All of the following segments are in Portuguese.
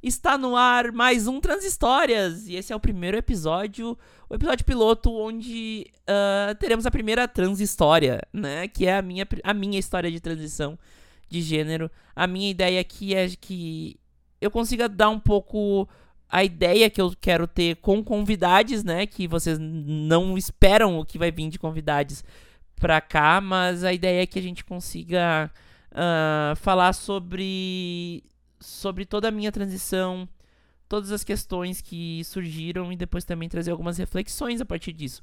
Está no ar mais um Transhistórias e esse é o primeiro episódio, o episódio piloto onde uh, teremos a primeira transhistória, né? Que é a minha, a minha história de transição de gênero. A minha ideia aqui é que eu consiga dar um pouco a ideia que eu quero ter com convidados, né? Que vocês não esperam o que vai vir de convidados pra cá, mas a ideia é que a gente consiga uh, falar sobre sobre toda a minha transição, todas as questões que surgiram e depois também trazer algumas reflexões a partir disso.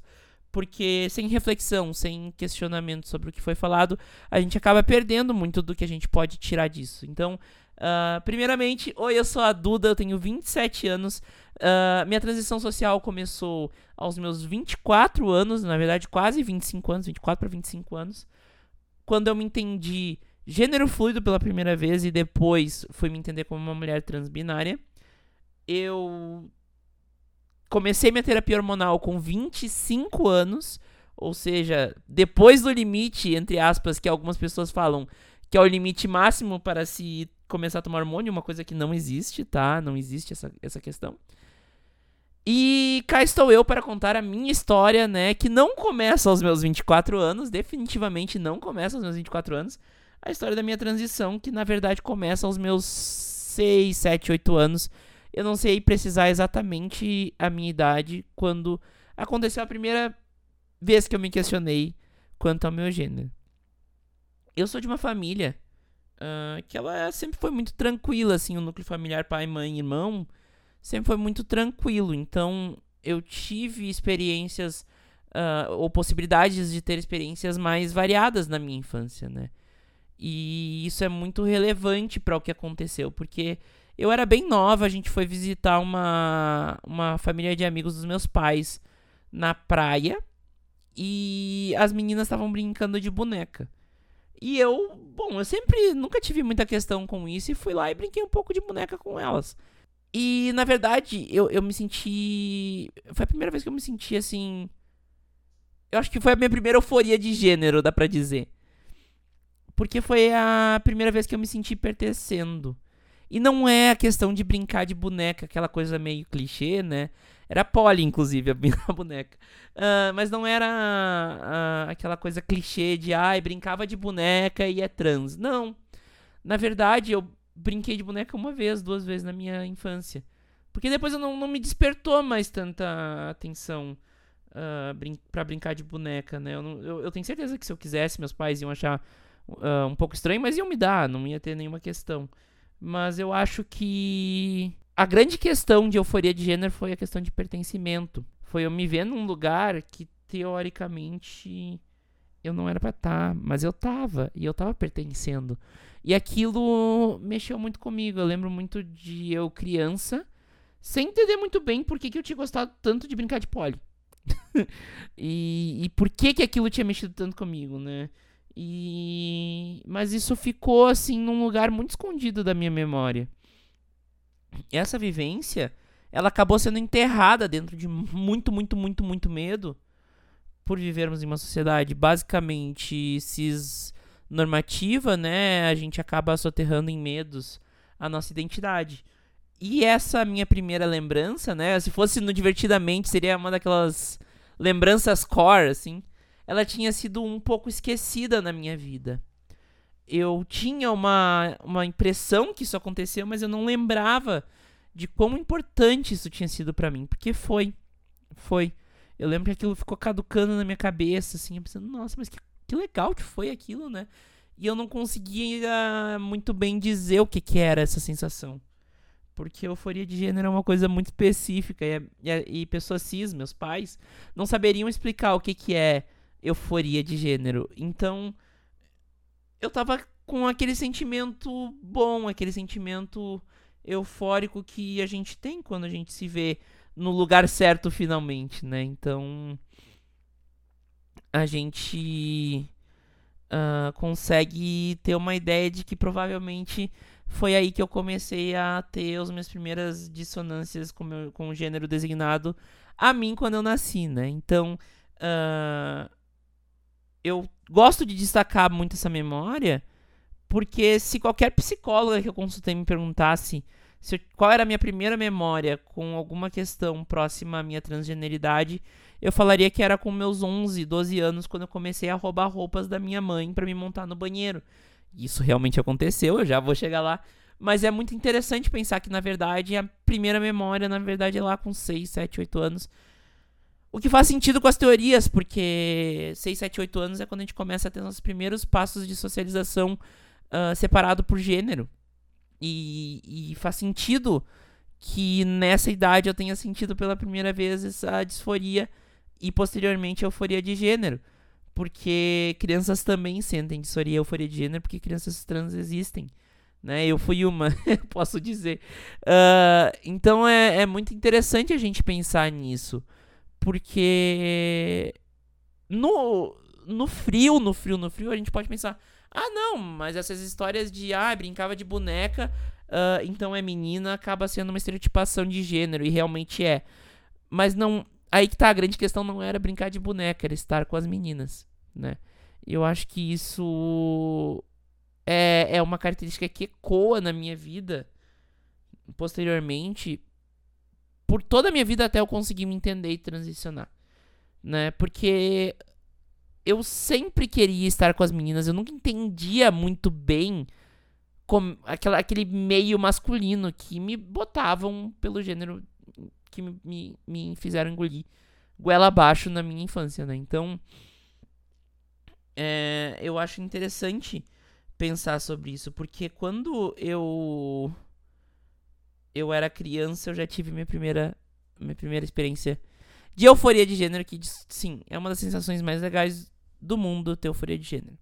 Porque sem reflexão, sem questionamento sobre o que foi falado, a gente acaba perdendo muito do que a gente pode tirar disso. Então, uh, primeiramente, oi, eu sou a Duda, eu tenho 27 anos. Uh, minha transição social começou aos meus 24 anos, na verdade, quase 25 anos, 24 para 25 anos, quando eu me entendi gênero fluido pela primeira vez e depois fui me entender como uma mulher transbinária. Eu comecei minha terapia hormonal com 25 anos, ou seja, depois do limite, entre aspas, que algumas pessoas falam que é o limite máximo para se começar a tomar hormônio, uma coisa que não existe, tá? Não existe essa, essa questão. E cá estou eu para contar a minha história, né? Que não começa aos meus 24 anos, definitivamente não começa aos meus 24 anos a história da minha transição, que na verdade começa aos meus 6, 7, 8 anos. Eu não sei precisar exatamente a minha idade quando aconteceu a primeira vez que eu me questionei quanto ao meu gênero. Eu sou de uma família uh, que ela sempre foi muito tranquila, assim, o núcleo familiar pai, mãe, irmão sempre foi muito tranquilo. Então eu tive experiências uh, ou possibilidades de ter experiências mais variadas na minha infância, né? E isso é muito relevante para o que aconteceu, porque eu era bem nova, a gente foi visitar uma, uma família de amigos dos meus pais na praia e as meninas estavam brincando de boneca. E eu, bom, eu sempre nunca tive muita questão com isso e fui lá e brinquei um pouco de boneca com elas. E na verdade, eu, eu me senti. Foi a primeira vez que eu me senti assim. Eu acho que foi a minha primeira euforia de gênero, dá pra dizer. Porque foi a primeira vez que eu me senti pertencendo. E não é a questão de brincar de boneca, aquela coisa meio clichê, né? Era Polly, inclusive, a boneca. Uh, mas não era uh, aquela coisa clichê de, ai, brincava de boneca e é trans. Não. Na verdade, eu brinquei de boneca uma vez, duas vezes na minha infância. Porque depois eu não, não me despertou mais tanta atenção uh, brin pra brincar de boneca, né? Eu, não, eu, eu tenho certeza que se eu quisesse, meus pais iam achar uh, um pouco estranho, mas iam me dar, não ia ter nenhuma questão. Mas eu acho que a grande questão de euforia de gênero foi a questão de pertencimento. Foi eu me ver num lugar que teoricamente eu não era para estar, tá, mas eu tava e eu tava pertencendo. E aquilo mexeu muito comigo. Eu lembro muito de eu criança, sem entender muito bem por que, que eu tinha gostado tanto de brincar de pole. e, e por que que aquilo tinha mexido tanto comigo, né? E mas isso ficou assim num lugar muito escondido da minha memória. Essa vivência, ela acabou sendo enterrada dentro de muito, muito, muito, muito medo por vivermos em uma sociedade basicamente cis normativa, né? A gente acaba soterrando em medos a nossa identidade. E essa minha primeira lembrança, né? Se fosse no Divertidamente, seria uma daquelas lembranças core, assim ela tinha sido um pouco esquecida na minha vida. Eu tinha uma, uma impressão que isso aconteceu, mas eu não lembrava de quão importante isso tinha sido para mim, porque foi. Foi. Eu lembro que aquilo ficou caducando na minha cabeça, assim, pensando, nossa, mas que, que legal que foi aquilo, né? E eu não conseguia muito bem dizer o que, que era essa sensação. Porque euforia de gênero é uma coisa muito específica e, e, e pessoas cis, meus pais, não saberiam explicar o que, que é euforia de gênero. Então, eu tava com aquele sentimento bom, aquele sentimento eufórico que a gente tem quando a gente se vê no lugar certo finalmente, né? Então, a gente uh, consegue ter uma ideia de que provavelmente foi aí que eu comecei a ter as minhas primeiras dissonâncias com, meu, com o gênero designado a mim quando eu nasci, né? Então, uh, eu gosto de destacar muito essa memória, porque se qualquer psicóloga que eu consultei me perguntasse eu, qual era a minha primeira memória com alguma questão próxima à minha transgeneridade, eu falaria que era com meus 11, 12 anos, quando eu comecei a roubar roupas da minha mãe para me montar no banheiro. Isso realmente aconteceu, eu já vou chegar lá. Mas é muito interessante pensar que, na verdade, a primeira memória, na verdade, é lá com 6, 7, 8 anos. O que faz sentido com as teorias, porque 6, 7, 8 anos é quando a gente começa a ter os primeiros passos de socialização uh, separado por gênero. E, e faz sentido que nessa idade eu tenha sentido pela primeira vez essa disforia e posteriormente euforia de gênero. Porque crianças também sentem disforia e euforia de gênero, porque crianças trans existem né? Eu fui uma, posso dizer. Uh, então é, é muito interessante a gente pensar nisso, porque no, no frio, no frio, no frio, a gente pode pensar, ah não, mas essas histórias de ah, brincava de boneca, uh, então é menina, acaba sendo uma estereotipação de gênero, e realmente é. Mas não. Aí que tá, a grande questão não era brincar de boneca, era estar com as meninas, né? Eu acho que isso é, é uma característica que ecoa na minha vida posteriormente por toda a minha vida até eu conseguir me entender e transicionar, né? Porque eu sempre queria estar com as meninas, eu nunca entendia muito bem como aquela, aquele meio masculino que me botavam pelo gênero que me, me, me fizeram engolir goela abaixo na minha infância, né? Então, é, eu acho interessante pensar sobre isso, porque quando eu eu era criança, eu já tive minha primeira minha primeira experiência de euforia de gênero, que sim, é uma das sensações mais legais do mundo ter euforia de gênero.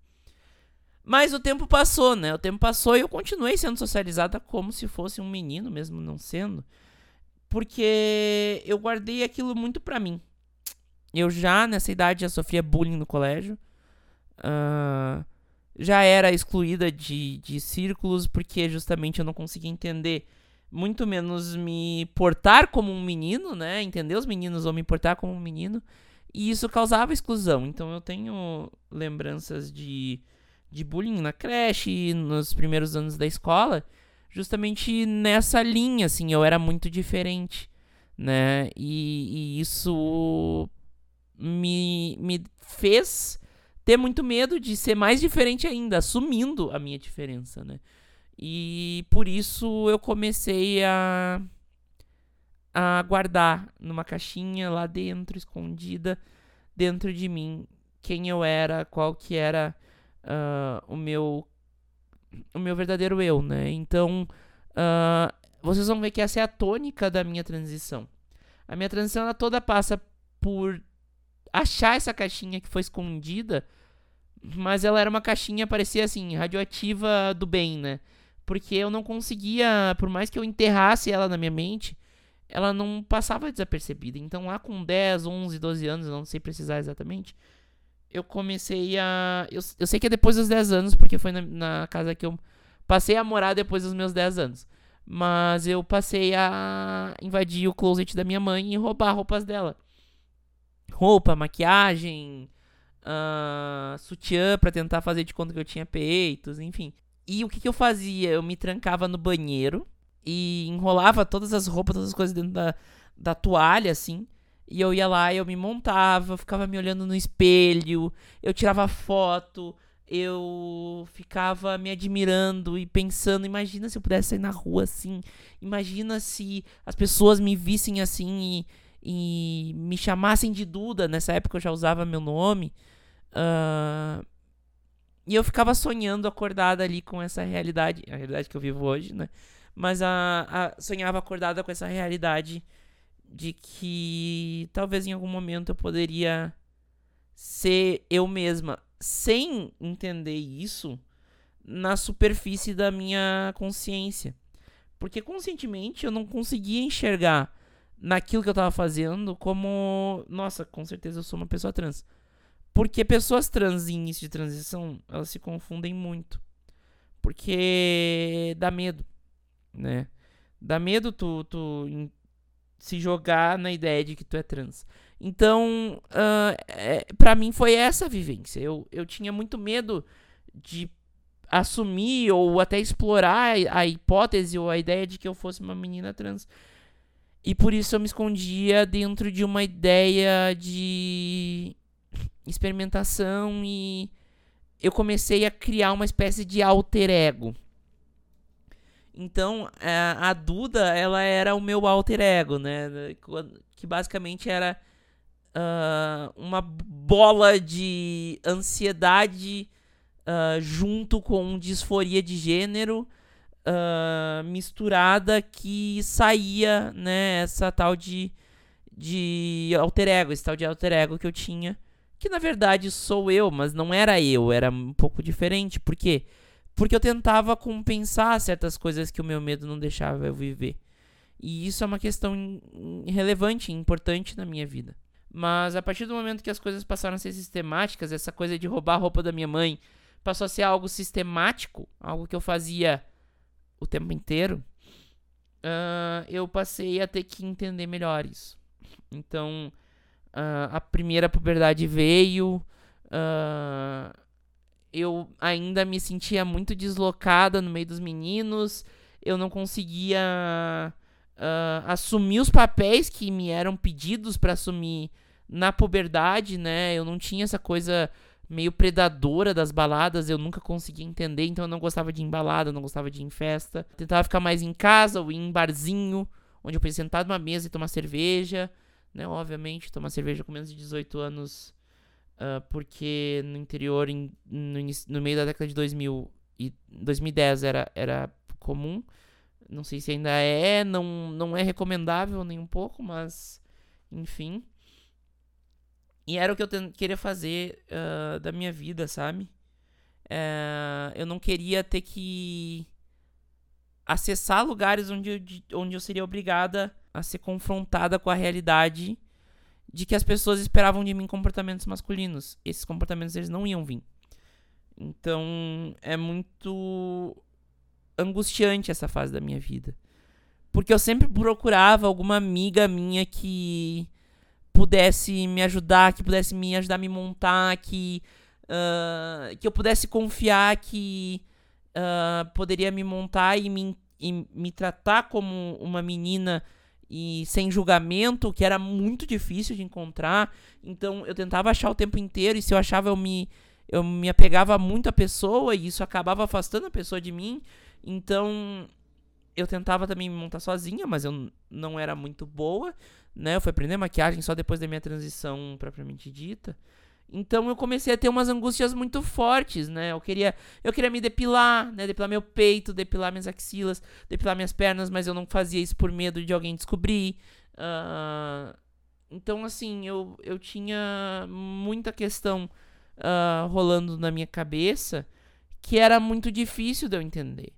Mas o tempo passou, né? O tempo passou e eu continuei sendo socializada como se fosse um menino, mesmo não sendo. Porque eu guardei aquilo muito pra mim. Eu já, nessa idade, já sofria bullying no colégio. Uh, já era excluída de, de círculos porque justamente eu não conseguia entender, muito menos me portar como um menino, né? Entender os meninos ou me portar como um menino. E isso causava exclusão. Então eu tenho lembranças de, de bullying na creche, nos primeiros anos da escola, justamente nessa linha, assim, eu era muito diferente, né? E, e isso me, me fez ter muito medo de ser mais diferente ainda, assumindo a minha diferença, né? E por isso eu comecei a a guardar numa caixinha lá dentro, escondida dentro de mim, quem eu era, qual que era uh, o meu o meu verdadeiro eu, né? Então uh, vocês vão ver que essa é a tônica da minha transição. A minha transição ela toda passa por achar essa caixinha que foi escondida, mas ela era uma caixinha, parecia assim, radioativa do bem, né? Porque eu não conseguia, por mais que eu enterrasse ela na minha mente, ela não passava desapercebida. Então lá com 10, 11, 12 anos, não sei precisar exatamente, eu comecei a. Eu, eu sei que é depois dos 10 anos, porque foi na, na casa que eu passei a morar depois dos meus 10 anos. Mas eu passei a invadir o closet da minha mãe e roubar roupas dela roupa, maquiagem, uh, sutiã para tentar fazer de conta que eu tinha peitos, enfim. E o que, que eu fazia? Eu me trancava no banheiro e enrolava todas as roupas, todas as coisas dentro da, da toalha, assim. E eu ia lá, eu me montava, ficava me olhando no espelho, eu tirava foto, eu ficava me admirando e pensando, imagina se eu pudesse sair na rua assim, imagina se as pessoas me vissem assim e e me chamassem de Duda, nessa época eu já usava meu nome. Uh, e eu ficava sonhando acordada ali com essa realidade, a realidade que eu vivo hoje, né? Mas a, a, sonhava acordada com essa realidade de que talvez em algum momento eu poderia ser eu mesma, sem entender isso na superfície da minha consciência. Porque conscientemente eu não conseguia enxergar naquilo que eu tava fazendo como, nossa, com certeza eu sou uma pessoa trans. Porque pessoas trans em início de transição, elas se confundem muito. Porque dá medo, né? Dá medo tu, tu se jogar na ideia de que tu é trans. Então, uh, é, para mim foi essa a vivência. Eu, eu tinha muito medo de assumir ou até explorar a hipótese ou a ideia de que eu fosse uma menina trans. E por isso eu me escondia dentro de uma ideia de experimentação e eu comecei a criar uma espécie de alter ego. Então, a Duda, ela era o meu alter ego, né? Que basicamente era uh, uma bola de ansiedade uh, junto com disforia de gênero uh, misturada que saía, né? Essa tal de, de alter ego, esse tal de alter ego que eu tinha. Que na verdade sou eu, mas não era eu, era um pouco diferente. Por quê? Porque eu tentava compensar certas coisas que o meu medo não deixava eu viver. E isso é uma questão relevante, importante na minha vida. Mas a partir do momento que as coisas passaram a ser sistemáticas, essa coisa de roubar a roupa da minha mãe passou a ser algo sistemático, algo que eu fazia o tempo inteiro, uh, eu passei a ter que entender melhor isso. Então, uh, a primeira puberdade veio, uh, eu ainda me sentia muito deslocada no meio dos meninos, eu não conseguia uh, assumir os papéis que me eram pedidos para assumir na puberdade, né? Eu não tinha essa coisa meio predadora das baladas, eu nunca conseguia entender, então eu não gostava de ir em balada, não gostava de ir em festa. Tentava ficar mais em casa ou em barzinho, onde eu podia sentar numa mesa e tomar cerveja, né? Obviamente, tomar cerveja com menos de 18 anos Uh, porque no interior, no, no, meio da década de 2000 e 2010 era, era comum. Não sei se ainda é, não, não é recomendável nem um pouco, mas enfim. E era o que eu queria fazer uh, da minha vida, sabe? Uh, eu não queria ter que acessar lugares onde eu, onde eu seria obrigada a ser confrontada com a realidade de que as pessoas esperavam de mim comportamentos masculinos. Esses comportamentos eles não iam vir. Então é muito angustiante essa fase da minha vida. Porque eu sempre procurava alguma amiga minha que pudesse me ajudar, que pudesse me ajudar a me montar, que, uh, que eu pudesse confiar que uh, poderia me montar e me, e me tratar como uma menina e sem julgamento, que era muito difícil de encontrar. Então eu tentava achar o tempo inteiro e se eu achava eu me eu me apegava muito à pessoa e isso acabava afastando a pessoa de mim. Então eu tentava também me montar sozinha, mas eu não era muito boa, né? Eu fui aprender maquiagem só depois da minha transição propriamente dita. Então eu comecei a ter umas angústias muito fortes, né? Eu queria, eu queria me depilar, né? Depilar meu peito, depilar minhas axilas, depilar minhas pernas, mas eu não fazia isso por medo de alguém descobrir. Uh, então, assim, eu, eu tinha muita questão uh, rolando na minha cabeça que era muito difícil de eu entender.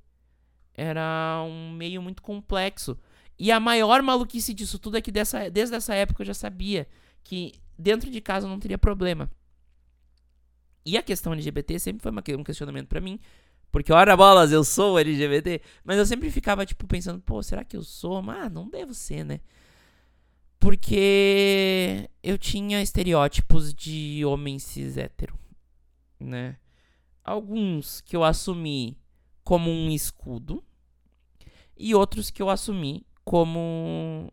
Era um meio muito complexo. E a maior maluquice disso tudo é que dessa, desde essa época eu já sabia que dentro de casa não teria problema. E a questão LGBT sempre foi uma, um questionamento para mim. Porque, ora bolas, eu sou LGBT. Mas eu sempre ficava, tipo, pensando, pô, será que eu sou? Ah, não devo ser, né? Porque eu tinha estereótipos de homem cis hétero, né? Alguns que eu assumi como um escudo. E outros que eu assumi como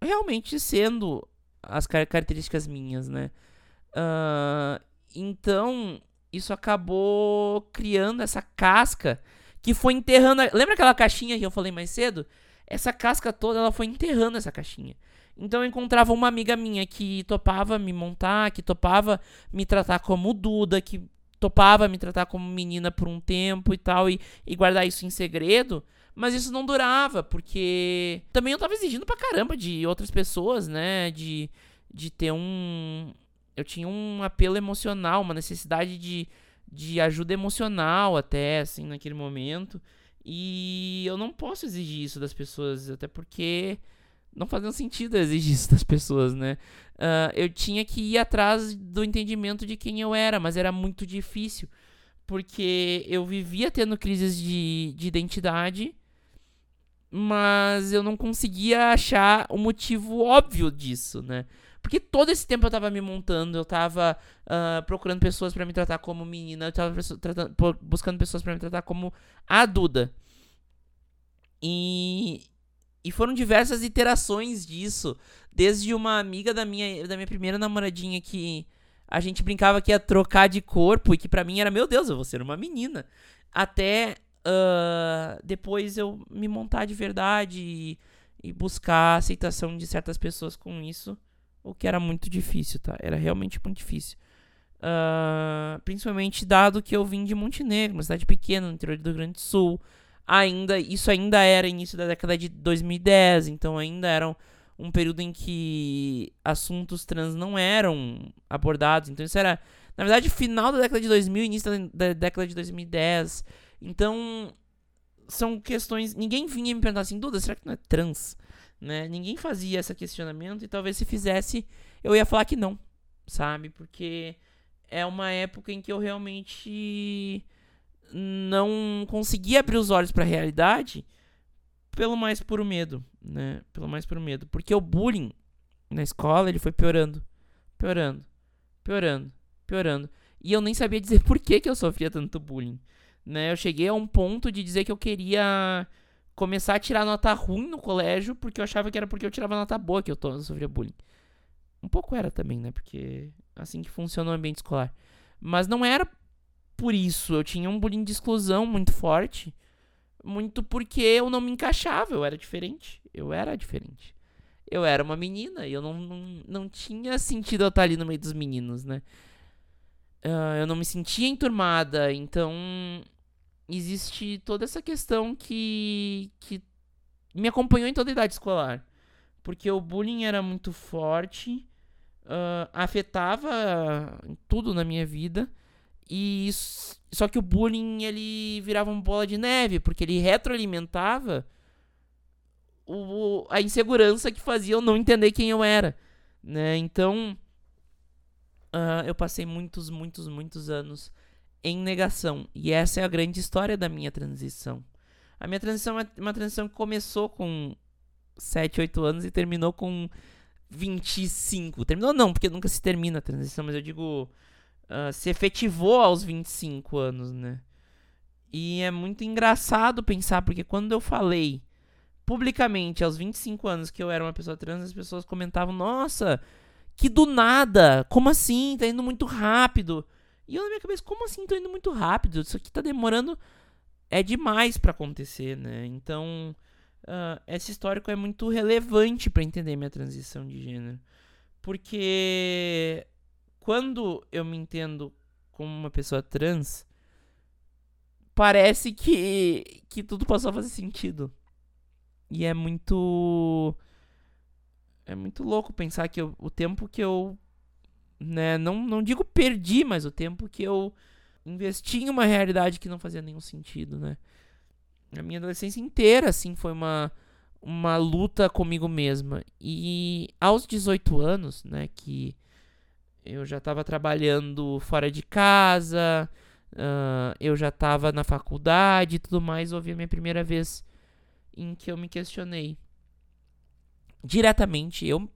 realmente sendo as características minhas, né? Uh, então, isso acabou criando essa casca que foi enterrando. A... Lembra aquela caixinha que eu falei mais cedo? Essa casca toda, ela foi enterrando essa caixinha. Então eu encontrava uma amiga minha que topava me montar, que topava me tratar como Duda, que topava me tratar como menina por um tempo e tal, e, e guardar isso em segredo. Mas isso não durava, porque também eu tava exigindo pra caramba de outras pessoas, né? De, de ter um, eu tinha um apelo emocional, uma necessidade de, de ajuda emocional até, assim, naquele momento. E eu não posso exigir isso das pessoas, até porque não fazia sentido exigir isso das pessoas, né? Uh, eu tinha que ir atrás do entendimento de quem eu era, mas era muito difícil, porque eu vivia tendo crises de, de identidade, mas eu não conseguia achar o motivo óbvio disso, né? Porque todo esse tempo eu tava me montando, eu tava uh, procurando pessoas para me tratar como menina, eu tava tratando, buscando pessoas para me tratar como a Duda. E, e foram diversas iterações disso. Desde uma amiga da minha, da minha primeira namoradinha que a gente brincava que ia trocar de corpo e que para mim era, meu Deus, eu vou ser uma menina. Até uh, depois eu me montar de verdade e, e buscar a aceitação de certas pessoas com isso. O que era muito difícil, tá? Era realmente muito difícil. Uh, principalmente dado que eu vim de Montenegro, uma cidade pequena no interior do Rio Grande do Sul. Ainda, isso ainda era início da década de 2010, então ainda era um, um período em que assuntos trans não eram abordados. Então isso era, na verdade, final da década de 2000, início da, da década de 2010. Então são questões. Ninguém vinha me perguntar assim, Duda, será que não é trans? Né? Ninguém fazia esse questionamento e talvez se fizesse, eu ia falar que não, sabe? Porque é uma época em que eu realmente não conseguia abrir os olhos para a realidade pelo mais puro medo, né? Pelo mais puro medo, porque o bullying na escola, ele foi piorando, piorando, piorando, piorando. E eu nem sabia dizer por que, que eu sofria tanto bullying, né? Eu cheguei a um ponto de dizer que eu queria começar a tirar nota ruim no colégio, porque eu achava que era porque eu tirava nota boa que eu, tô, eu sofria bullying. Um pouco era também, né? Porque assim que funciona o ambiente escolar. Mas não era por isso. Eu tinha um bullying de exclusão muito forte. Muito porque eu não me encaixava. Eu era diferente. Eu era diferente. Eu era uma menina e eu não, não, não tinha sentido eu estar ali no meio dos meninos, né? Uh, eu não me sentia enturmada. Então existe toda essa questão que, que me acompanhou em toda a idade escolar. Porque o bullying era muito forte, uh, afetava tudo na minha vida. E só que o bullying ele virava uma bola de neve, porque ele retroalimentava o, a insegurança que fazia eu não entender quem eu era. Né? Então, uh, eu passei muitos, muitos, muitos anos em negação. E essa é a grande história da minha transição. A minha transição é uma transição que começou com 7, 8 anos e terminou com 25. Terminou não, porque nunca se termina a transição, mas eu digo. Uh, se efetivou aos 25 anos, né? E é muito engraçado pensar, porque quando eu falei publicamente aos 25 anos que eu era uma pessoa trans, as pessoas comentavam: Nossa, que do nada! Como assim? Tá indo muito rápido. E eu na minha cabeça, como assim tô indo muito rápido? Isso aqui tá demorando. É demais para acontecer, né? Então, uh, esse histórico é muito relevante para entender minha transição de gênero. Porque quando eu me entendo como uma pessoa trans, parece que, que tudo passou a fazer sentido. E é muito. É muito louco pensar que eu, o tempo que eu né? Não, não digo perdi, mas o tempo que eu investi em uma realidade que não fazia nenhum sentido, né? A minha adolescência inteira, assim, foi uma, uma luta comigo mesma. E aos 18 anos, né, que eu já estava trabalhando fora de casa, uh, eu já estava na faculdade e tudo mais, houve a minha primeira vez em que eu me questionei. Diretamente, eu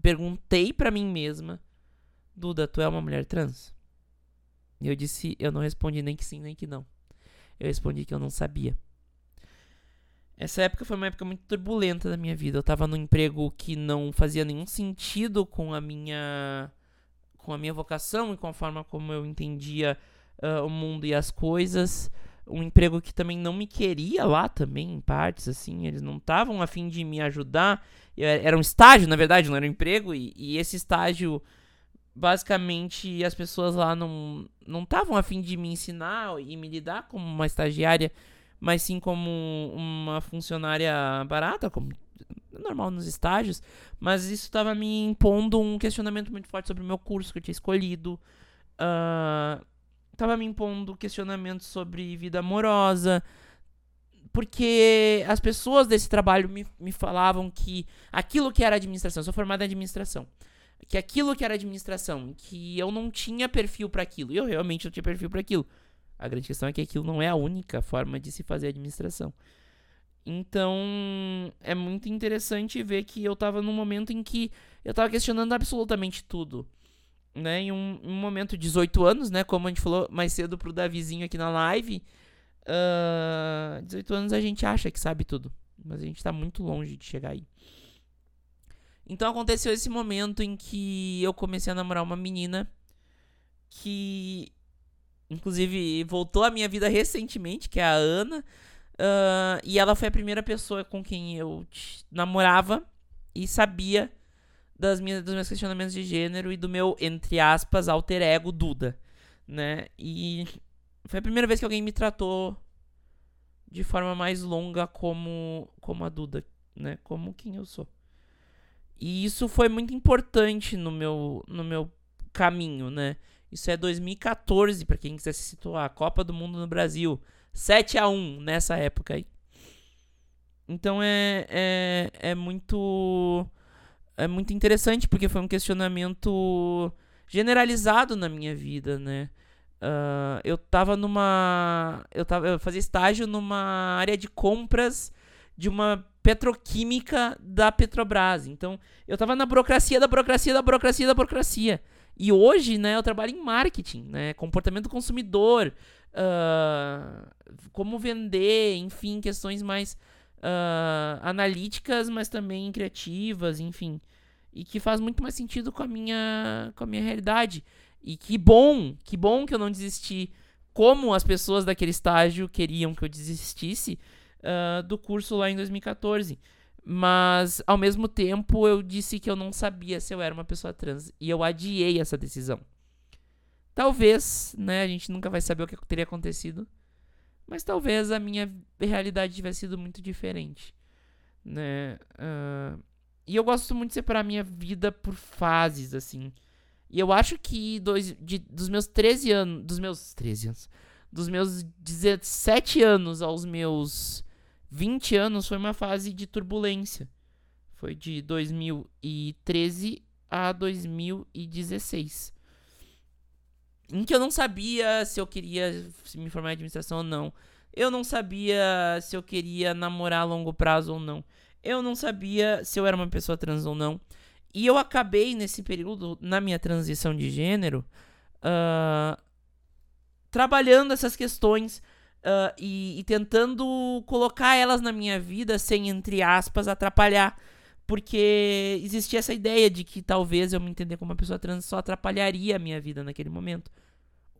perguntei para mim mesma Duda, tu é uma mulher trans? E eu disse, eu não respondi nem que sim, nem que não. Eu respondi que eu não sabia. Essa época foi uma época muito turbulenta da minha vida. Eu tava num emprego que não fazia nenhum sentido com a minha com a minha vocação e com a forma como eu entendia uh, o mundo e as coisas. Um emprego que também não me queria lá também, em partes, assim. Eles não estavam afim de me ajudar. Eu, era um estágio, na verdade, não era um emprego. E, e esse estágio basicamente as pessoas lá não não estavam afim de me ensinar e me lidar como uma estagiária, mas sim como uma funcionária barata, como normal nos estágios, mas isso estava me impondo um questionamento muito forte sobre o meu curso que eu tinha escolhido. Estava uh, me impondo questionamentos sobre vida amorosa, porque as pessoas desse trabalho me, me falavam que aquilo que era administração, eu sou formada em administração que aquilo que era administração, que eu não tinha perfil para aquilo, eu realmente não tinha perfil para aquilo. A grande questão é que aquilo não é a única forma de se fazer administração. Então, é muito interessante ver que eu tava num momento em que eu tava questionando absolutamente tudo. Né? Em um, um momento de 18 anos, né? Como a gente falou mais cedo pro Davizinho aqui na live. Uh, 18 anos a gente acha que sabe tudo. Mas a gente tá muito longe de chegar aí. Então aconteceu esse momento em que eu comecei a namorar uma menina que, inclusive, voltou à minha vida recentemente, que é a Ana. Uh, e ela foi a primeira pessoa com quem eu namorava e sabia das minhas, dos meus questionamentos de gênero e do meu, entre aspas, alter ego Duda, né? E foi a primeira vez que alguém me tratou de forma mais longa como, como a Duda, né? Como quem eu sou. E isso foi muito importante no meu, no meu caminho, né? Isso é 2014, para quem quiser se situar. Copa do Mundo no Brasil. 7 a 1 nessa época aí. Então é, é, é muito é muito interessante porque foi um questionamento generalizado na minha vida, né? Uh, eu tava numa. Eu, tava, eu fazia estágio numa área de compras de uma petroquímica da Petrobras. Então, eu tava na burocracia da burocracia da burocracia da burocracia. E hoje, né, eu trabalho em marketing, né? Comportamento do consumidor, uh, como vender, enfim, questões mais uh, analíticas, mas também criativas, enfim. E que faz muito mais sentido com a minha, com a minha realidade. E que bom, que bom que eu não desisti como as pessoas daquele estágio queriam que eu desistisse uh, do curso lá em 2014. Mas, ao mesmo tempo, eu disse que eu não sabia se eu era uma pessoa trans. E eu adiei essa decisão. Talvez, né? A gente nunca vai saber o que teria acontecido. Mas talvez a minha realidade tivesse sido muito diferente. Né? Uh, e eu gosto muito de separar a minha vida por fases, assim. E eu acho que dois, de, dos meus 13 anos. Dos meus 13 anos. Dos meus 17 anos aos meus 20 anos foi uma fase de turbulência. Foi de 2013 a 2016 em que eu não sabia se eu queria me formar em administração ou não. Eu não sabia se eu queria namorar a longo prazo ou não. Eu não sabia se eu era uma pessoa trans ou não. E eu acabei nesse período, na minha transição de gênero, uh, trabalhando essas questões uh, e, e tentando colocar elas na minha vida sem, entre aspas, atrapalhar porque existia essa ideia de que talvez eu me entender como uma pessoa trans só atrapalharia a minha vida naquele momento.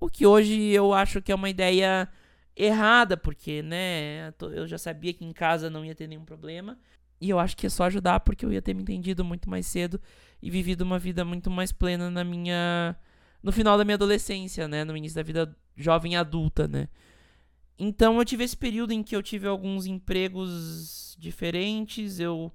O que hoje eu acho que é uma ideia errada, porque, né, eu já sabia que em casa não ia ter nenhum problema. E eu acho que é só ajudar porque eu ia ter me entendido muito mais cedo e vivido uma vida muito mais plena na minha no final da minha adolescência, né, no início da vida jovem adulta, né? Então eu tive esse período em que eu tive alguns empregos diferentes, eu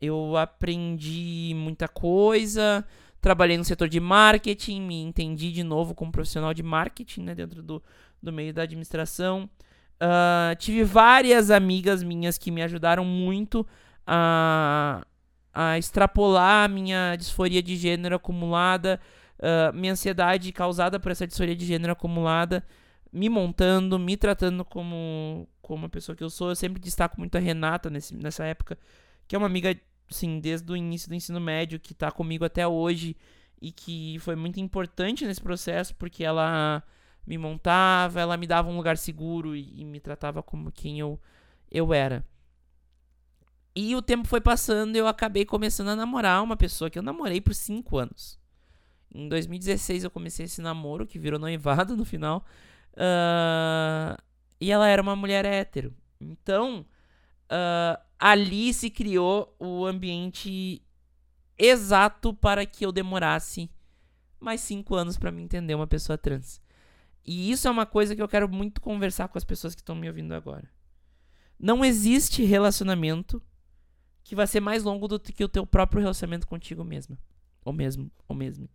eu aprendi muita coisa, trabalhei no setor de marketing, me entendi de novo como profissional de marketing, né, dentro do, do meio da administração. Uh, tive várias amigas minhas que me ajudaram muito a, a extrapolar a minha disforia de gênero acumulada, uh, minha ansiedade causada por essa disforia de gênero acumulada, me montando, me tratando como, como a pessoa que eu sou. Eu sempre destaco muito a Renata nesse, nessa época, que é uma amiga sim, desde o início do ensino médio, que está comigo até hoje e que foi muito importante nesse processo porque ela me montava, ela me dava um lugar seguro e, e me tratava como quem eu, eu era. E o tempo foi passando e eu acabei começando a namorar uma pessoa que eu namorei por 5 anos. Em 2016 eu comecei esse namoro, que virou noivado no final. Uh, e ela era uma mulher hétero. Então, uh, ali se criou o ambiente exato para que eu demorasse mais cinco anos para me entender uma pessoa trans. E isso é uma coisa que eu quero muito conversar com as pessoas que estão me ouvindo agora. Não existe relacionamento que vai ser mais longo do que o teu próprio relacionamento contigo mesma. Ou mesmo, ou mesmo.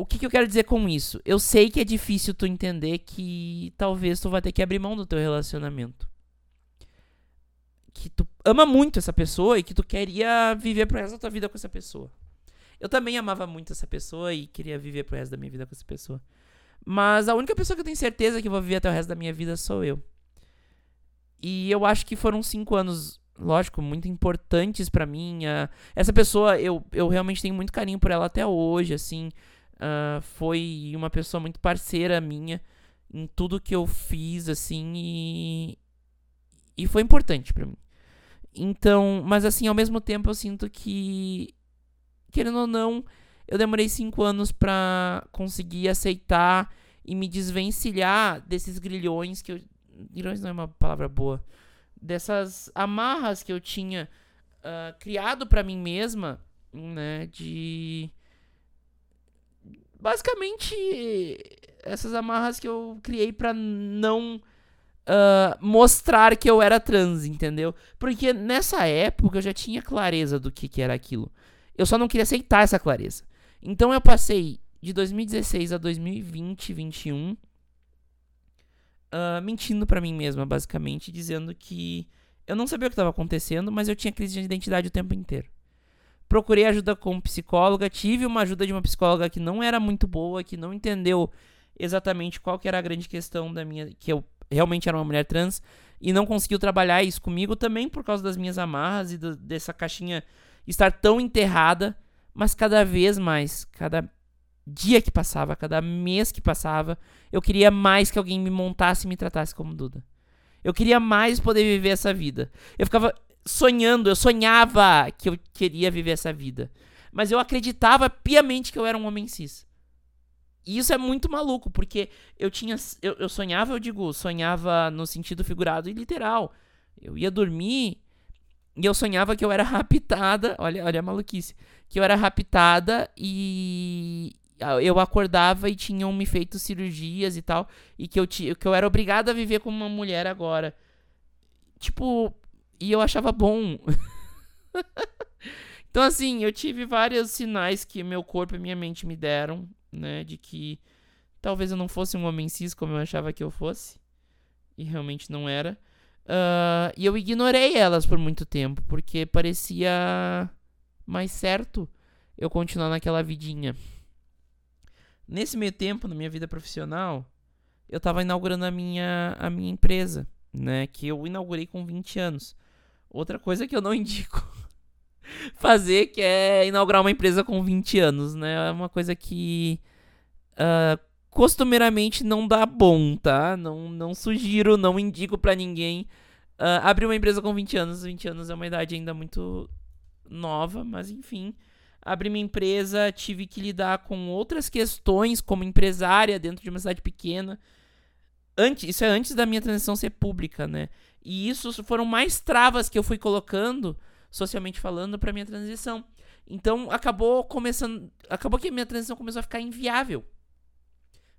O que, que eu quero dizer com isso? Eu sei que é difícil tu entender que talvez tu vai ter que abrir mão do teu relacionamento que tu ama muito essa pessoa e que tu queria viver pro resto da tua vida com essa pessoa. Eu também amava muito essa pessoa e queria viver pro resto da minha vida com essa pessoa. Mas a única pessoa que eu tenho certeza que vou viver até o resto da minha vida sou eu. e eu acho que foram cinco anos, lógico, muito importantes para mim. Uh, essa pessoa, eu, eu realmente tenho muito carinho por ela até hoje, assim. Uh, foi uma pessoa muito parceira minha em tudo que eu fiz, assim, e, e foi importante para mim. Então, mas assim, ao mesmo tempo eu sinto que, querendo ou não, eu demorei cinco anos para conseguir aceitar e me desvencilhar desses grilhões que eu. Grilhões não é uma palavra boa. Dessas amarras que eu tinha uh, criado para mim mesma, né? De. Basicamente, essas amarras que eu criei para não uh, mostrar que eu era trans, entendeu? Porque nessa época eu já tinha clareza do que, que era aquilo. Eu só não queria aceitar essa clareza. Então eu passei de 2016 a 2020, 21, uh, mentindo para mim mesma, basicamente, dizendo que eu não sabia o que estava acontecendo, mas eu tinha crise de identidade o tempo inteiro. Procurei ajuda com psicóloga, tive uma ajuda de uma psicóloga que não era muito boa, que não entendeu exatamente qual que era a grande questão da minha que eu realmente era uma mulher trans e não conseguiu trabalhar isso comigo também por causa das minhas amarras e do, dessa caixinha estar tão enterrada, mas cada vez mais, cada dia que passava, cada mês que passava, eu queria mais que alguém me montasse e me tratasse como Duda. Eu queria mais poder viver essa vida. Eu ficava sonhando, eu sonhava que eu queria viver essa vida. Mas eu acreditava piamente que eu era um homem cis. E isso é muito maluco, porque eu tinha. Eu, eu sonhava, eu digo, sonhava no sentido figurado e literal. Eu ia dormir e eu sonhava que eu era raptada. Olha, olha a maluquice. Que eu era raptada e eu acordava e tinham me feito cirurgias e tal. E que eu, que eu era obrigada a viver como uma mulher agora. Tipo, e eu achava bom. então, assim, eu tive vários sinais que meu corpo e minha mente me deram né? De que talvez eu não fosse um homem cis como eu achava que eu fosse. E realmente não era. Uh, e eu ignorei elas por muito tempo, porque parecia mais certo eu continuar naquela vidinha. Nesse meio tempo, na minha vida profissional, eu estava inaugurando a minha, a minha empresa, né? Que eu inaugurei com 20 anos. Outra coisa que eu não indico fazer, que é inaugurar uma empresa com 20 anos, né? É uma coisa que uh, costumeiramente não dá bom, tá? Não, não sugiro, não indico para ninguém uh, abrir uma empresa com 20 anos. 20 anos é uma idade ainda muito nova, mas enfim. Abri minha empresa, tive que lidar com outras questões como empresária dentro de uma cidade pequena. Antes, isso é antes da minha transição ser pública, né? E isso foram mais travas que eu fui colocando socialmente falando, para minha transição. Então acabou começando, acabou que a minha transição começou a ficar inviável.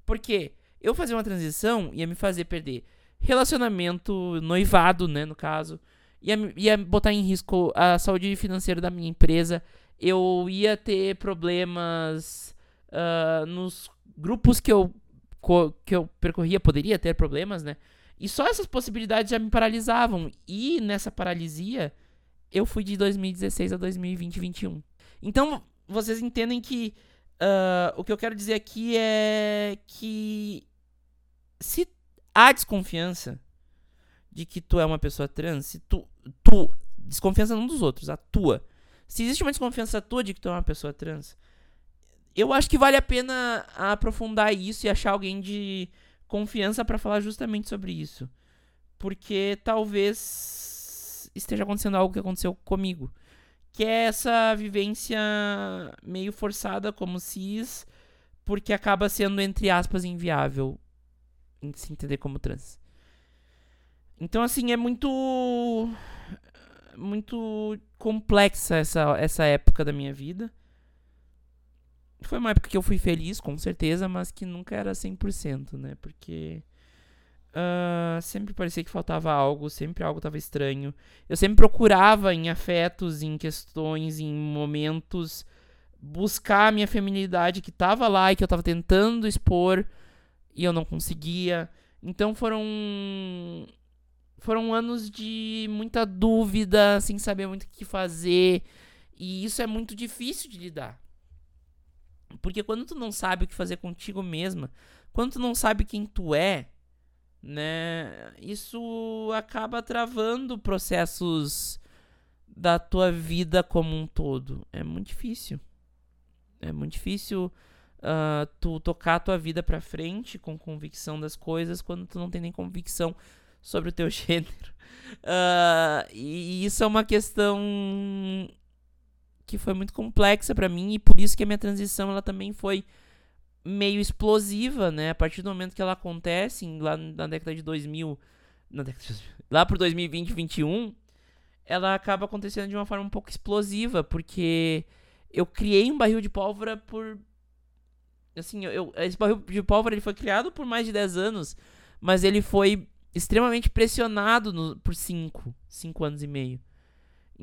Porque eu fazer uma transição ia me fazer perder relacionamento, noivado, né, no caso, ia, ia botar em risco a saúde financeira da minha empresa. Eu ia ter problemas uh, nos grupos que eu que eu percorria, poderia ter problemas, né? E só essas possibilidades já me paralisavam. E nessa paralisia, eu fui de 2016 a 2020 2021. Então, vocês entendem que uh, o que eu quero dizer aqui é que se há desconfiança de que tu é uma pessoa trans, se tu, tu desconfiança não dos outros, a tua. Se existe uma desconfiança tua de que tu é uma pessoa trans, eu acho que vale a pena aprofundar isso e achar alguém de confiança para falar justamente sobre isso. Porque talvez esteja acontecendo algo que aconteceu comigo. Que é essa vivência meio forçada como cis, porque acaba sendo, entre aspas, inviável se entender como trans. Então, assim, é muito. Muito complexa essa, essa época da minha vida. Foi uma época que eu fui feliz, com certeza, mas que nunca era 100%, né? Porque Uh, sempre parecia que faltava algo, sempre algo estava estranho. Eu sempre procurava em afetos, em questões, em momentos, buscar a minha feminilidade que estava lá e que eu estava tentando expor e eu não conseguia. Então foram foram anos de muita dúvida, sem saber muito o que fazer, e isso é muito difícil de lidar. Porque quando tu não sabe o que fazer contigo mesma, quando tu não sabe quem tu é, né? Isso acaba travando processos da tua vida como um todo. É muito difícil. É muito difícil uh, tu tocar a tua vida pra frente com convicção das coisas quando tu não tem nem convicção sobre o teu gênero. Uh, e isso é uma questão que foi muito complexa para mim e por isso que a minha transição ela também foi meio explosiva, né? A partir do momento que ela acontece, lá na década de 2000, na década de, lá por 2020, 2021, ela acaba acontecendo de uma forma um pouco explosiva, porque eu criei um barril de pólvora por assim, eu, esse barril de pólvora ele foi criado por mais de 10 anos, mas ele foi extremamente pressionado no, por 5, 5 anos e meio.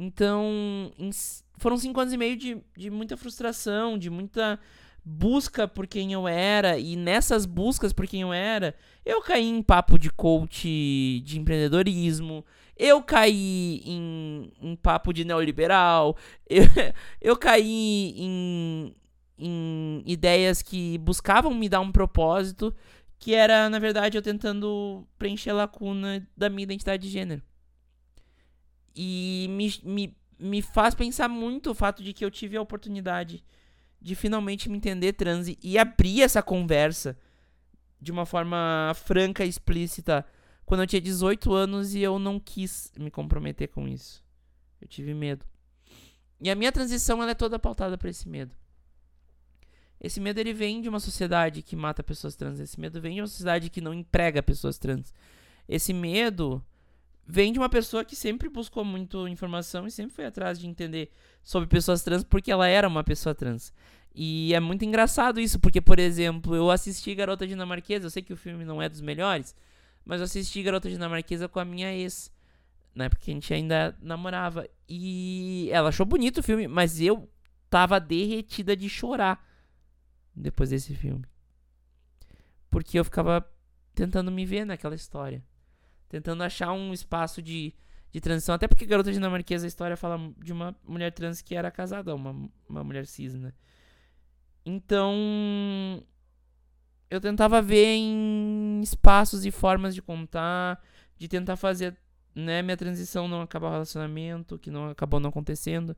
Então, em, foram 5 anos e meio de, de muita frustração, de muita busca por quem eu era, e nessas buscas por quem eu era, eu caí em papo de coach de empreendedorismo, eu caí em, em papo de neoliberal, eu, eu caí em, em ideias que buscavam me dar um propósito, que era, na verdade, eu tentando preencher a lacuna da minha identidade de gênero. E me, me, me faz pensar muito o fato de que eu tive a oportunidade de finalmente me entender trans e abrir essa conversa de uma forma franca e explícita quando eu tinha 18 anos e eu não quis me comprometer com isso. Eu tive medo. E a minha transição ela é toda pautada por esse medo. Esse medo ele vem de uma sociedade que mata pessoas trans. Esse medo vem de uma sociedade que não emprega pessoas trans. Esse medo vem de uma pessoa que sempre buscou muito informação e sempre foi atrás de entender sobre pessoas trans porque ela era uma pessoa trans. E é muito engraçado isso, porque, por exemplo, eu assisti Garota Dinamarquesa, eu sei que o filme não é dos melhores, mas eu assisti Garota Dinamarquesa com a minha ex, né? Porque a gente ainda namorava. E ela achou bonito o filme, mas eu tava derretida de chorar depois desse filme. Porque eu ficava tentando me ver naquela história. Tentando achar um espaço de, de transição. Até porque Garota Dinamarquesa, a história fala de uma mulher trans que era casada, uma, uma mulher cis, né? Então. Eu tentava ver em espaços e formas de contar, de tentar fazer né, minha transição não acabar o relacionamento, que não acabou não acontecendo.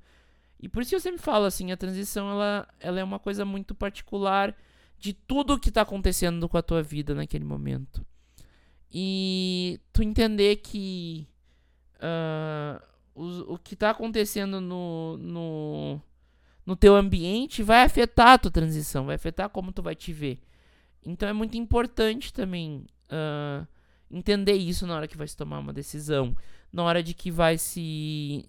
E por isso eu sempre falo assim, a transição ela, ela é uma coisa muito particular de tudo que tá acontecendo com a tua vida naquele momento. E tu entender que uh, o, o que tá acontecendo no, no, no teu ambiente vai afetar a tua transição, vai afetar como tu vai te ver. Então é muito importante também uh, entender isso na hora que vai se tomar uma decisão, na hora de que vai se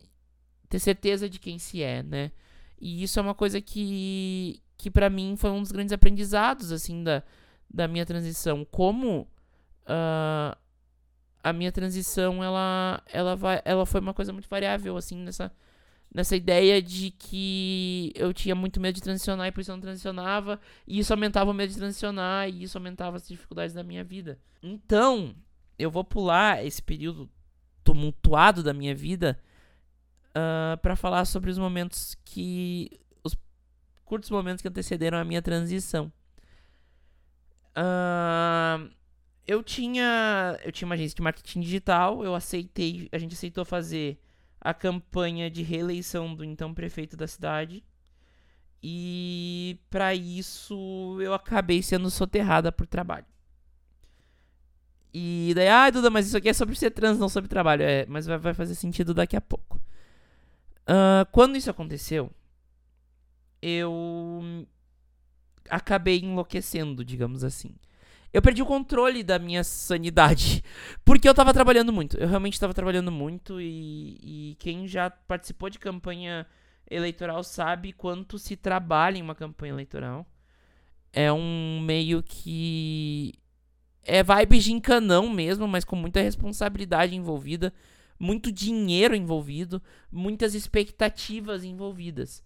ter certeza de quem se é, né? E isso é uma coisa que, que para mim foi um dos grandes aprendizados, assim, da, da minha transição. Como uh, a minha transição, ela, ela, vai, ela foi uma coisa muito variável, assim, nessa, nessa ideia de que eu tinha muito medo de transicionar e por isso eu não transicionava, e isso aumentava o medo de transicionar, e isso aumentava as dificuldades da minha vida. Então, eu vou pular esse período tumultuado da minha vida uh, ah, para falar sobre os momentos que. os curtos momentos que antecederam a minha transição. Uh, eu tinha. Eu tinha uma agência de marketing digital, eu aceitei. A gente aceitou fazer a campanha de reeleição do então prefeito da cidade. E para isso eu acabei sendo soterrada por trabalho. E daí, ah, Duda, mas isso aqui é sobre ser trans, não sobre trabalho. É, mas vai, vai fazer sentido daqui a pouco. Uh, quando isso aconteceu, eu acabei enlouquecendo, digamos assim. Eu perdi o controle da minha sanidade. Porque eu tava trabalhando muito. Eu realmente tava trabalhando muito. E, e quem já participou de campanha eleitoral sabe quanto se trabalha em uma campanha eleitoral. É um meio que. É vibe gincanão mesmo, mas com muita responsabilidade envolvida muito dinheiro envolvido, muitas expectativas envolvidas.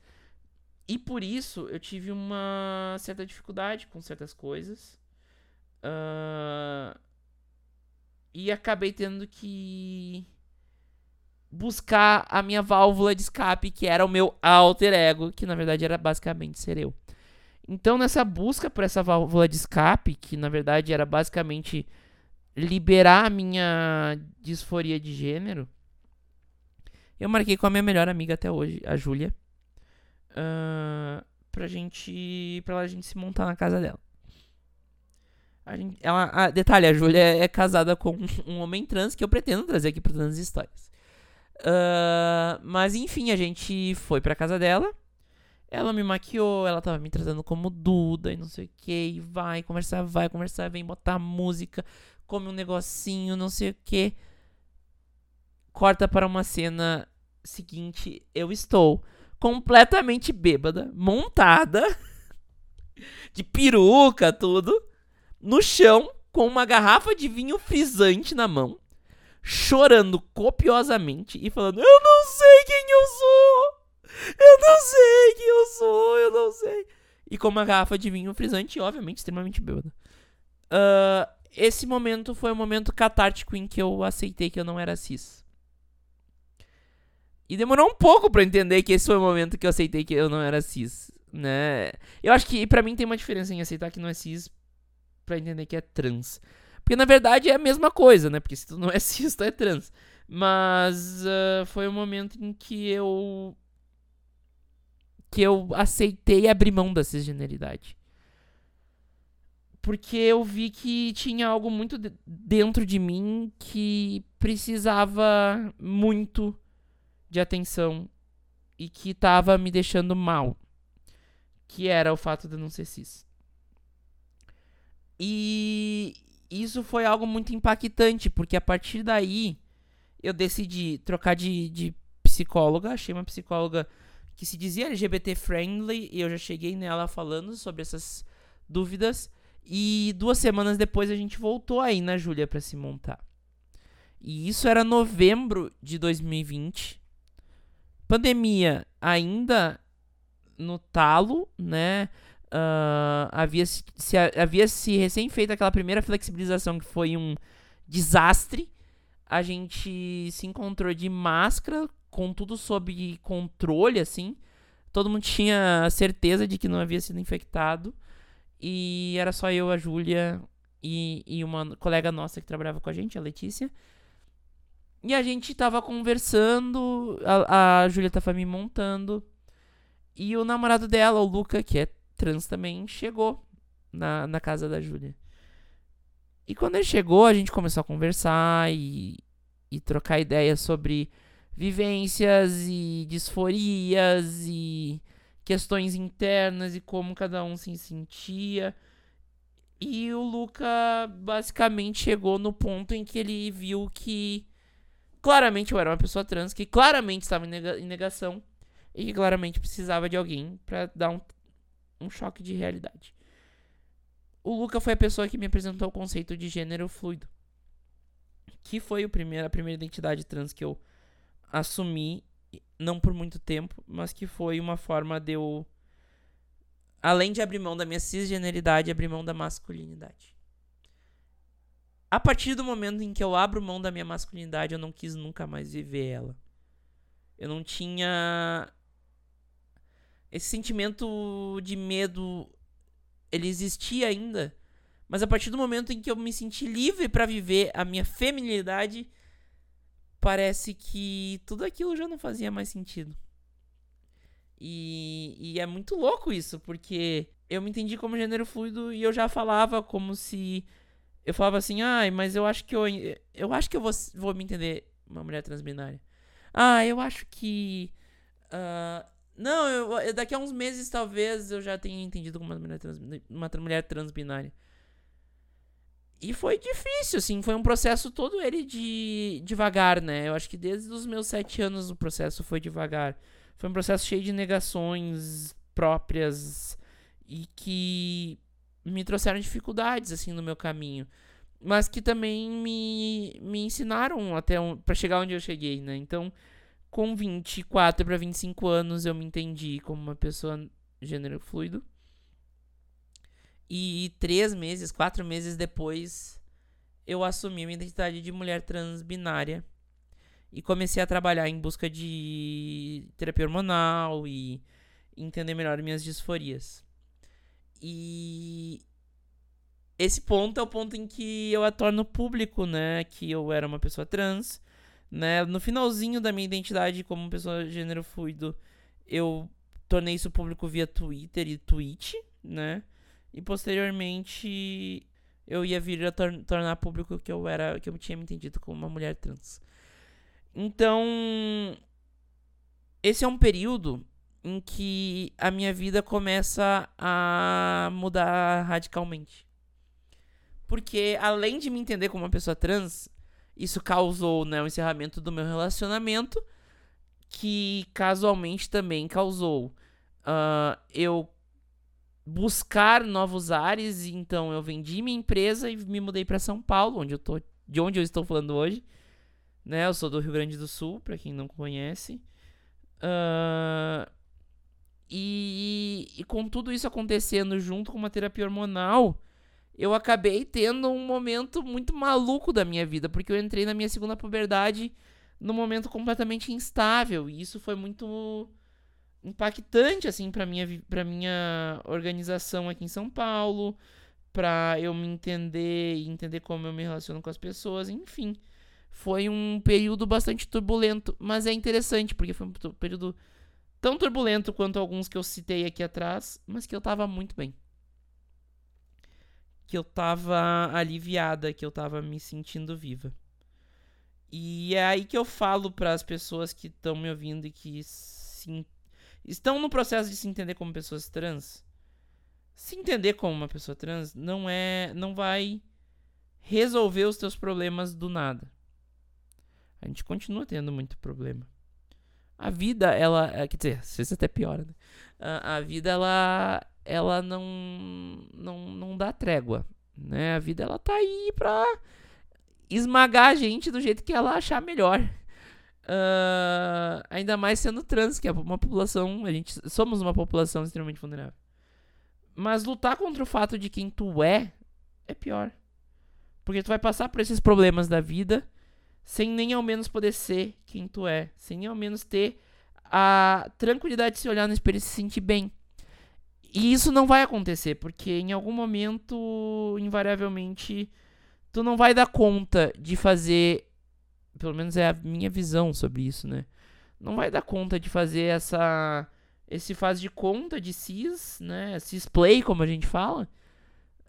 E por isso eu tive uma certa dificuldade com certas coisas. Uh, e acabei tendo que buscar a minha válvula de escape, que era o meu alter ego, que na verdade era basicamente ser eu. Então, nessa busca por essa válvula de escape, que na verdade era basicamente liberar a minha disforia de gênero, eu marquei com a minha melhor amiga até hoje, a Júlia, uh, pra gente. pra gente se montar na casa dela. A gente, ela, a, detalhe, a Júlia é, é, casada com um homem trans que eu pretendo trazer aqui pro Trans Histórias. Uh, mas enfim, a gente foi pra casa dela. Ela me maquiou, ela tava me tratando como Duda e não sei o que. E vai conversar, vai conversar, vem botar música, come um negocinho, não sei o que. Corta para uma cena seguinte. Eu estou completamente bêbada, montada, de peruca, tudo no chão com uma garrafa de vinho frisante na mão, chorando copiosamente e falando: Eu não sei quem eu sou! Eu não sei quem eu sou, eu não sei. E com uma garrafa de vinho frisante, obviamente, extremamente bêbada. Uh, esse momento foi o momento catártico em que eu aceitei que eu não era cis. E demorou um pouco para entender que esse foi o momento que eu aceitei que eu não era cis, né? Eu acho que para mim tem uma diferença em aceitar que não é cis pra entender que é trans. Porque na verdade é a mesma coisa, né? Porque se tu não é cis, tu é trans. Mas uh, foi um momento em que eu. que eu aceitei abrir mão da cisgeneridade. Porque eu vi que tinha algo muito dentro de mim que precisava muito de atenção e que tava me deixando mal. Que era o fato de eu não ser cis. E isso foi algo muito impactante, porque a partir daí eu decidi trocar de, de psicóloga. Achei uma psicóloga que se dizia LGBT friendly e eu já cheguei nela falando sobre essas dúvidas. E duas semanas depois a gente voltou aí na Júlia para se montar. E isso era novembro de 2020. Pandemia ainda no talo, né? Uh, havia, se, havia se recém feito aquela primeira flexibilização que foi um desastre. A gente se encontrou de máscara, com tudo sob controle, assim. Todo mundo tinha certeza de que não havia sido infectado. E era só eu, a Júlia e, e uma colega nossa que trabalhava com a gente, a Letícia. E a gente tava conversando, a, a Júlia tava me montando. E o namorado dela, o Luca, que é trans também chegou na, na casa da Júlia. E quando ele chegou, a gente começou a conversar e, e trocar ideias sobre vivências e disforias e questões internas e como cada um se sentia. E o Luca basicamente chegou no ponto em que ele viu que claramente eu era uma pessoa trans, que claramente estava em negação e que claramente precisava de alguém para dar um um choque de realidade. O Luca foi a pessoa que me apresentou o conceito de gênero fluido, que foi o primeiro, a primeira identidade trans que eu assumi, não por muito tempo, mas que foi uma forma de eu, além de abrir mão da minha cisgeneridade, abrir mão da masculinidade. A partir do momento em que eu abro mão da minha masculinidade, eu não quis nunca mais viver ela. Eu não tinha esse sentimento de medo ele existia ainda, mas a partir do momento em que eu me senti livre para viver a minha feminilidade, parece que tudo aquilo já não fazia mais sentido. E, e é muito louco isso, porque eu me entendi como gênero fluido e eu já falava como se eu falava assim, ai, mas eu acho que eu eu acho que eu vou, vou me entender uma mulher transbinária. Ah, eu acho que uh, não, eu, daqui a uns meses talvez eu já tenha entendido como uma mulher, trans, uma mulher transbinária. E foi difícil, assim, foi um processo todo ele de devagar, né? Eu acho que desde os meus sete anos o processo foi devagar. Foi um processo cheio de negações próprias e que me trouxeram dificuldades, assim, no meu caminho. Mas que também me, me ensinaram até um, para chegar onde eu cheguei, né? Então, com 24 para 25 anos eu me entendi como uma pessoa gênero fluido. E três meses, quatro meses depois, eu assumi minha identidade de mulher transbinária. E comecei a trabalhar em busca de terapia hormonal e entender melhor minhas disforias. E esse ponto é o ponto em que eu a torno público, né? Que eu era uma pessoa trans, né? No finalzinho da minha identidade como pessoa de gênero fluido, eu tornei isso público via Twitter e Twitch, né? E posteriormente eu ia vir a tor tornar público que eu era, que eu tinha me entendido como uma mulher trans. Então, esse é um período em que a minha vida começa a mudar radicalmente. Porque além de me entender como uma pessoa trans, isso causou né, o encerramento do meu relacionamento, que casualmente também causou uh, eu buscar novos ares. Então eu vendi minha empresa e me mudei para São Paulo, onde eu tô, de onde eu estou falando hoje. Né, eu sou do Rio Grande do Sul, para quem não conhece. Uh, e, e, com tudo isso acontecendo junto com uma terapia hormonal, eu acabei tendo um momento muito maluco da minha vida, porque eu entrei na minha segunda puberdade num momento completamente instável, e isso foi muito impactante assim para minha para minha organização aqui em São Paulo, para eu me entender e entender como eu me relaciono com as pessoas, enfim. Foi um período bastante turbulento, mas é interessante porque foi um período tão turbulento quanto alguns que eu citei aqui atrás, mas que eu tava muito bem que eu tava aliviada, que eu tava me sentindo viva. E é aí que eu falo para as pessoas que estão me ouvindo e que se, estão no processo de se entender como pessoas trans. Se entender como uma pessoa trans não é, não vai resolver os teus problemas do nada. A gente continua tendo muito problema. A vida, ela, quer dizer, às vezes até piora, né? A, a vida, ela, ela não, não, não dá trégua, né? A vida ela tá aí pra esmagar a gente do jeito que ela achar melhor. Uh, ainda mais sendo trans, que é uma população, a gente somos uma população extremamente vulnerável. Mas lutar contra o fato de quem tu é é pior. Porque tu vai passar por esses problemas da vida sem nem ao menos poder ser quem tu é, sem nem ao menos ter a tranquilidade de se olhar no espelho e se sentir bem. E isso não vai acontecer, porque em algum momento, invariavelmente, tu não vai dar conta de fazer. Pelo menos é a minha visão sobre isso, né? Não vai dar conta de fazer essa. Esse faz de conta de cis, né? Cisplay, como a gente fala.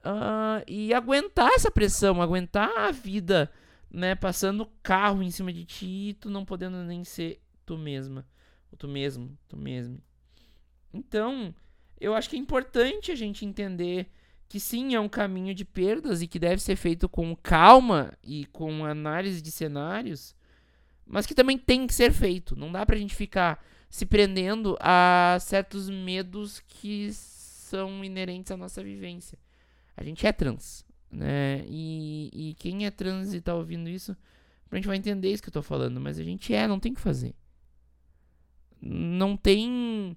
Uh, e aguentar essa pressão, aguentar a vida, né? Passando carro em cima de ti e tu não podendo nem ser tu mesma. Ou tu mesmo, tu mesmo. Então, eu acho que é importante a gente entender que sim, é um caminho de perdas e que deve ser feito com calma e com análise de cenários, mas que também tem que ser feito. Não dá pra gente ficar se prendendo a certos medos que são inerentes à nossa vivência. A gente é trans, né? E, e quem é trans e tá ouvindo isso, a gente vai entender isso que eu tô falando, mas a gente é, não tem o que fazer. Não tem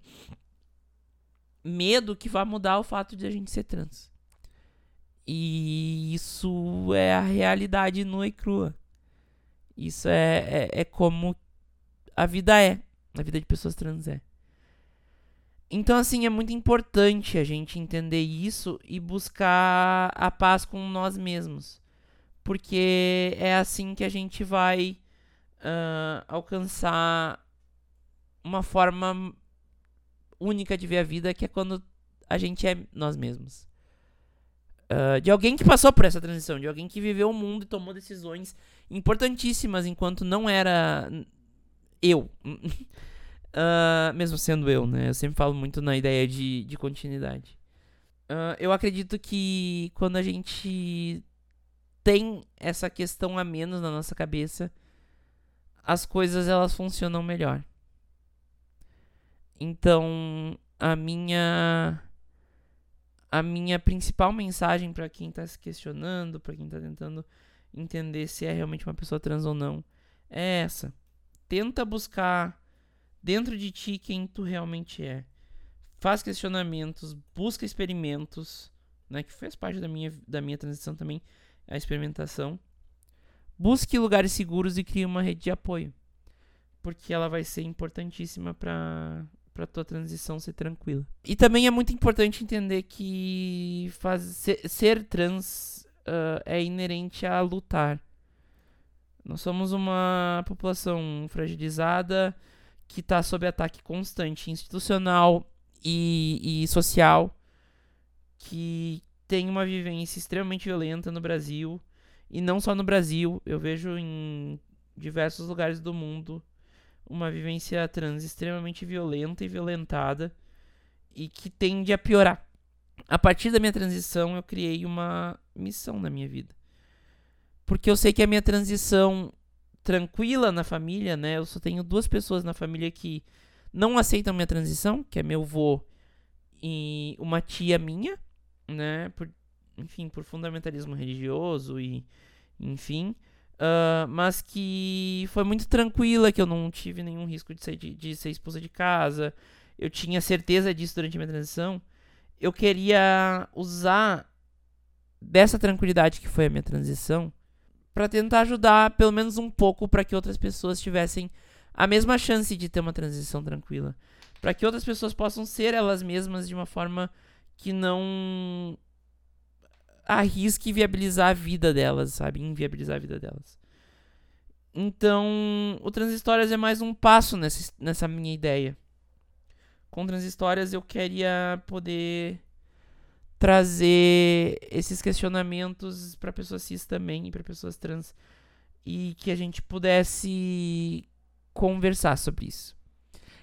medo que vai mudar o fato de a gente ser trans. E isso é a realidade nua e crua. Isso é, é, é como a vida é. A vida de pessoas trans é. Então, assim, é muito importante a gente entender isso e buscar a paz com nós mesmos. Porque é assim que a gente vai uh, alcançar uma forma única de ver a vida, que é quando a gente é nós mesmos. Uh, de alguém que passou por essa transição, de alguém que viveu o mundo e tomou decisões importantíssimas enquanto não era eu. uh, mesmo sendo eu, né? Eu sempre falo muito na ideia de, de continuidade. Uh, eu acredito que quando a gente tem essa questão a menos na nossa cabeça, as coisas elas funcionam melhor. Então, a minha a minha principal mensagem para quem está se questionando, para quem está tentando entender se é realmente uma pessoa trans ou não, é essa. Tenta buscar dentro de ti quem tu realmente é. Faz questionamentos, busca experimentos, né, que faz parte da minha, da minha transição também, a experimentação. Busque lugares seguros e crie uma rede de apoio, porque ela vai ser importantíssima para para tua transição ser tranquila. E também é muito importante entender que faz, ser, ser trans uh, é inerente a lutar. Nós somos uma população fragilizada que está sob ataque constante institucional e, e social, que tem uma vivência extremamente violenta no Brasil. E não só no Brasil, eu vejo em diversos lugares do mundo uma vivência trans extremamente violenta e violentada e que tende a piorar. A partir da minha transição, eu criei uma missão na minha vida. Porque eu sei que a minha transição tranquila na família, né? Eu só tenho duas pessoas na família que não aceitam minha transição, que é meu avô e uma tia minha, né? Por, enfim, por fundamentalismo religioso e enfim. Uh, mas que foi muito tranquila, que eu não tive nenhum risco de ser, de, de ser expulsa de casa. Eu tinha certeza disso durante a minha transição. Eu queria usar dessa tranquilidade que foi a minha transição para tentar ajudar pelo menos um pouco para que outras pessoas tivessem a mesma chance de ter uma transição tranquila, para que outras pessoas possam ser elas mesmas de uma forma que não arrisque viabilizar a vida delas, sabe? Inviabilizar a vida delas. Então, o Transhistórias é mais um passo nessa, nessa minha ideia. Com Transhistórias eu queria poder trazer esses questionamentos para pessoas cis também e para pessoas trans e que a gente pudesse conversar sobre isso.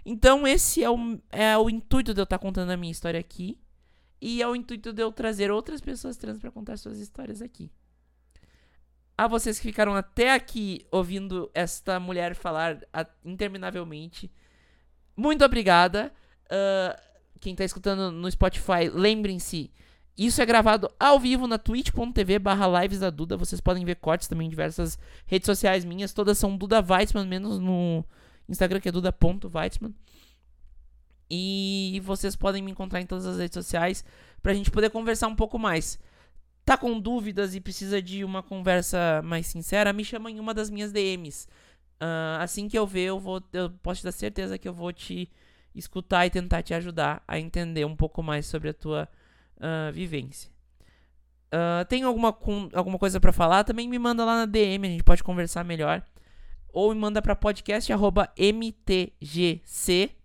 Então, esse é o, é o intuito de eu estar tá contando a minha história aqui. E é o intuito de eu trazer outras pessoas trans para contar suas histórias aqui. A vocês que ficaram até aqui ouvindo esta mulher falar interminavelmente, muito obrigada. Uh, quem está escutando no Spotify, lembrem-se, isso é gravado ao vivo na twitch.tv barra lives da Duda. Vocês podem ver cortes também em diversas redes sociais minhas. Todas são Duda Weitzman, menos no Instagram que é duda.weitzman. E vocês podem me encontrar em todas as redes sociais pra gente poder conversar um pouco mais. Tá com dúvidas e precisa de uma conversa mais sincera? Me chama em uma das minhas DMs. Uh, ah, assim que eu ver, eu, vou, eu posso te dar certeza que eu vou te escutar e tentar te ajudar a entender um pouco mais sobre a tua uh, vivência. Uh, tem alguma, com, alguma coisa para falar? Também me manda lá na DM, a gente pode conversar melhor. Ou me manda para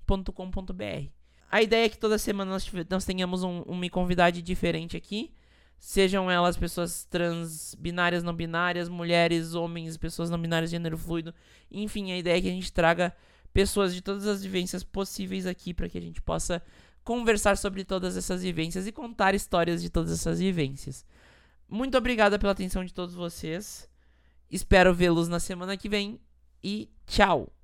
podcast.mtgc.com.br. A ideia é que toda semana nós, nós tenhamos um, um convidado diferente aqui. Sejam elas pessoas trans, binárias, não binárias, mulheres, homens, pessoas não binárias, gênero fluido. Enfim, a ideia é que a gente traga pessoas de todas as vivências possíveis aqui para que a gente possa conversar sobre todas essas vivências e contar histórias de todas essas vivências. Muito obrigada pela atenção de todos vocês. Espero vê-los na semana que vem e tchau!